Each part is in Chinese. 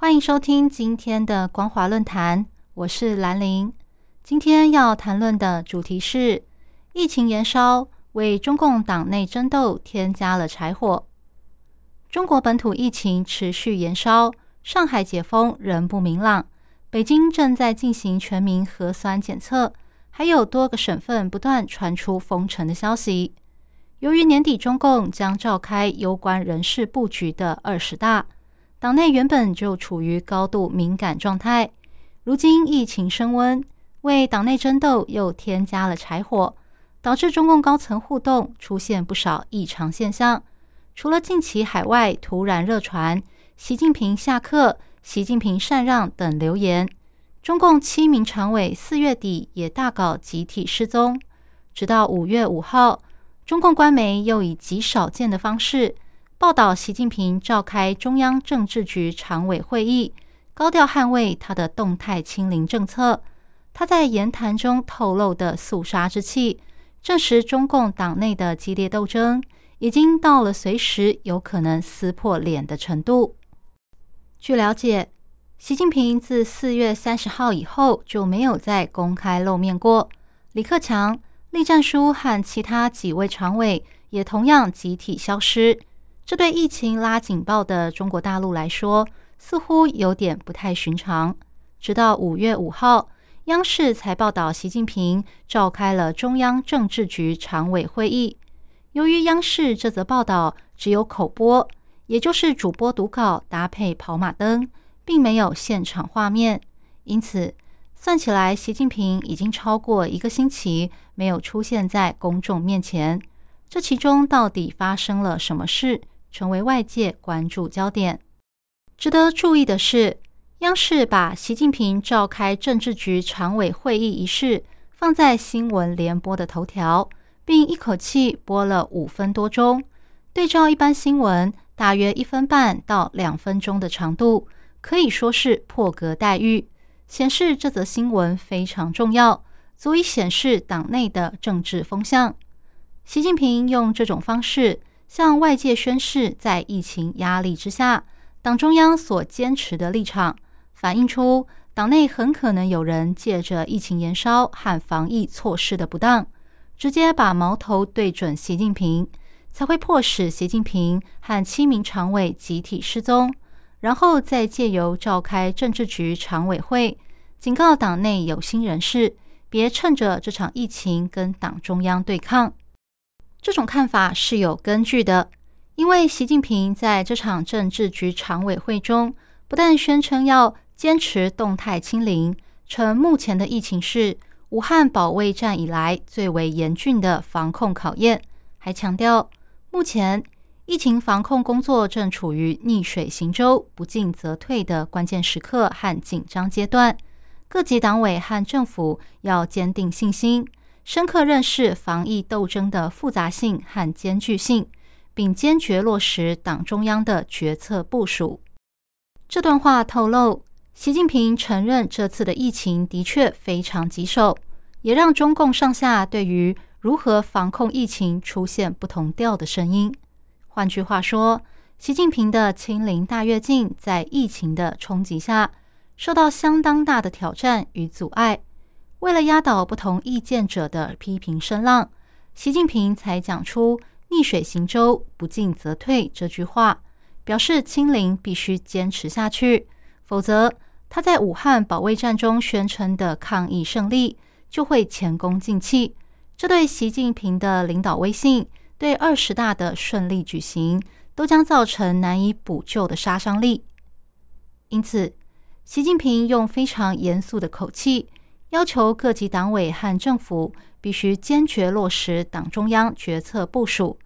欢迎收听今天的光华论坛，我是兰玲。今天要谈论的主题是疫情延烧，为中共党内争斗添加了柴火。中国本土疫情持续延烧，上海解封仍不明朗，北京正在进行全民核酸检测，还有多个省份不断传出封城的消息。由于年底中共将召开有关人事布局的二十大，党内原本就处于高度敏感状态，如今疫情升温，为党内争斗又添加了柴火，导致中共高层互动出现不少异常现象。除了近期海外突然热传“习近平下课”“习近平禅让”等流言，中共七名常委四月底也大搞集体失踪，直到五月五号。中共官媒又以极少见的方式报道，习近平召开中央政治局常委会议，高调捍卫他的动态清零政策。他在言谈中透露的肃杀之气，证实中共党内的激烈斗争已经到了随时有可能撕破脸的程度。据了解，习近平自四月三十号以后就没有再公开露面过。李克强。栗战书和其他几位常委也同样集体消失，这对疫情拉警报的中国大陆来说，似乎有点不太寻常。直到五月五号，央视才报道习近平召开了中央政治局常委会议。由于央视这则报道只有口播，也就是主播读稿搭配跑马灯，并没有现场画面，因此。算起来，习近平已经超过一个星期没有出现在公众面前。这其中到底发生了什么事，成为外界关注焦点。值得注意的是，央视把习近平召开政治局常委会议一事放在新闻联播的头条，并一口气播了五分多钟。对照一般新闻大约一分半到两分钟的长度，可以说是破格待遇。显示这则新闻非常重要，足以显示党内的政治风向。习近平用这种方式向外界宣示，在疫情压力之下，党中央所坚持的立场，反映出党内很可能有人借着疫情延烧和防疫措施的不当，直接把矛头对准习近平，才会迫使习近平和七名常委集体失踪。然后再借由召开政治局常委会，警告党内有心人士，别趁着这场疫情跟党中央对抗。这种看法是有根据的，因为习近平在这场政治局常委会中，不但宣称要坚持动态清零，称目前的疫情是武汉保卫战以来最为严峻的防控考验，还强调目前。疫情防控工作正处于逆水行舟、不进则退的关键时刻和紧张阶段，各级党委和政府要坚定信心，深刻认识防疫斗争的复杂性和艰巨性，并坚决落实党中央的决策部署。这段话透露，习近平承认这次的疫情的确非常棘手，也让中共上下对于如何防控疫情出现不同调的声音。换句话说，习近平的清零大跃进在疫情的冲击下，受到相当大的挑战与阻碍。为了压倒不同意见者的批评声浪，习近平才讲出“逆水行舟，不进则退”这句话，表示清零必须坚持下去，否则他在武汉保卫战中宣称的抗疫胜利就会前功尽弃。这对习近平的领导威信。对二十大的顺利举行，都将造成难以补救的杀伤力。因此，习近平用非常严肃的口气，要求各级党委和政府必须坚决落实党中央决策部署。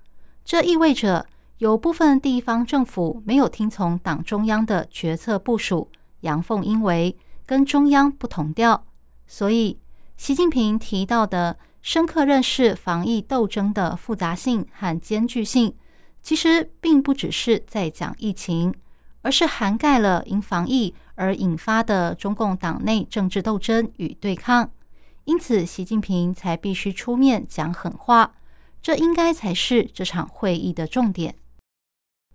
这意味着，有部分地方政府没有听从党中央的决策部署，阳奉阴违，跟中央不同调，所以习近平提到的深刻认识防疫斗争的复杂性和艰巨性，其实并不只是在讲疫情，而是涵盖了因防疫而引发的中共党内政治斗争与对抗。因此，习近平才必须出面讲狠话，这应该才是这场会议的重点。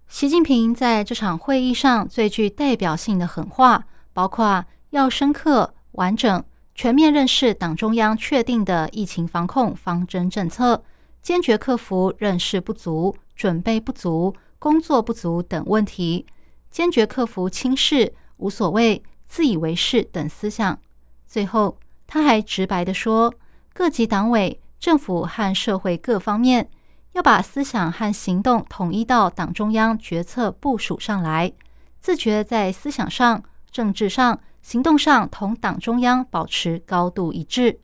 习近平在这场会议上最具代表性的狠话，包括要深刻、完整、全面认识党中央确定的疫情防控方针政策，坚决克服认识不足、准备不足、工作不足等问题，坚决克服轻视、无所谓、自以为是等思想。最后，他还直白地说，各级党委、政府和社会各方面。要把思想和行动统一到党中央决策部署上来，自觉在思想上、政治上、行动上同党中央保持高度一致。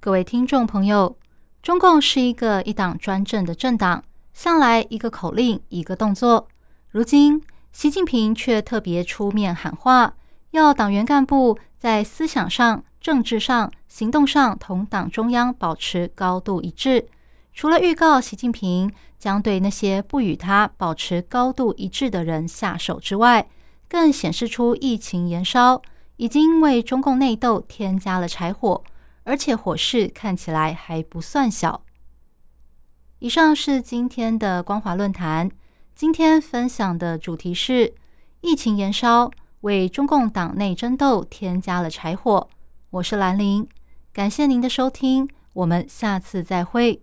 各位听众朋友，中共是一个一党专政的政党，向来一个口令一个动作。如今，习近平却特别出面喊话，要党员干部在思想上、政治上、行动上同党中央保持高度一致。除了预告习近平将对那些不与他保持高度一致的人下手之外，更显示出疫情延烧已经为中共内斗添加了柴火，而且火势看起来还不算小。以上是今天的光华论坛，今天分享的主题是疫情延烧为中共党内争斗添加了柴火。我是兰陵，感谢您的收听，我们下次再会。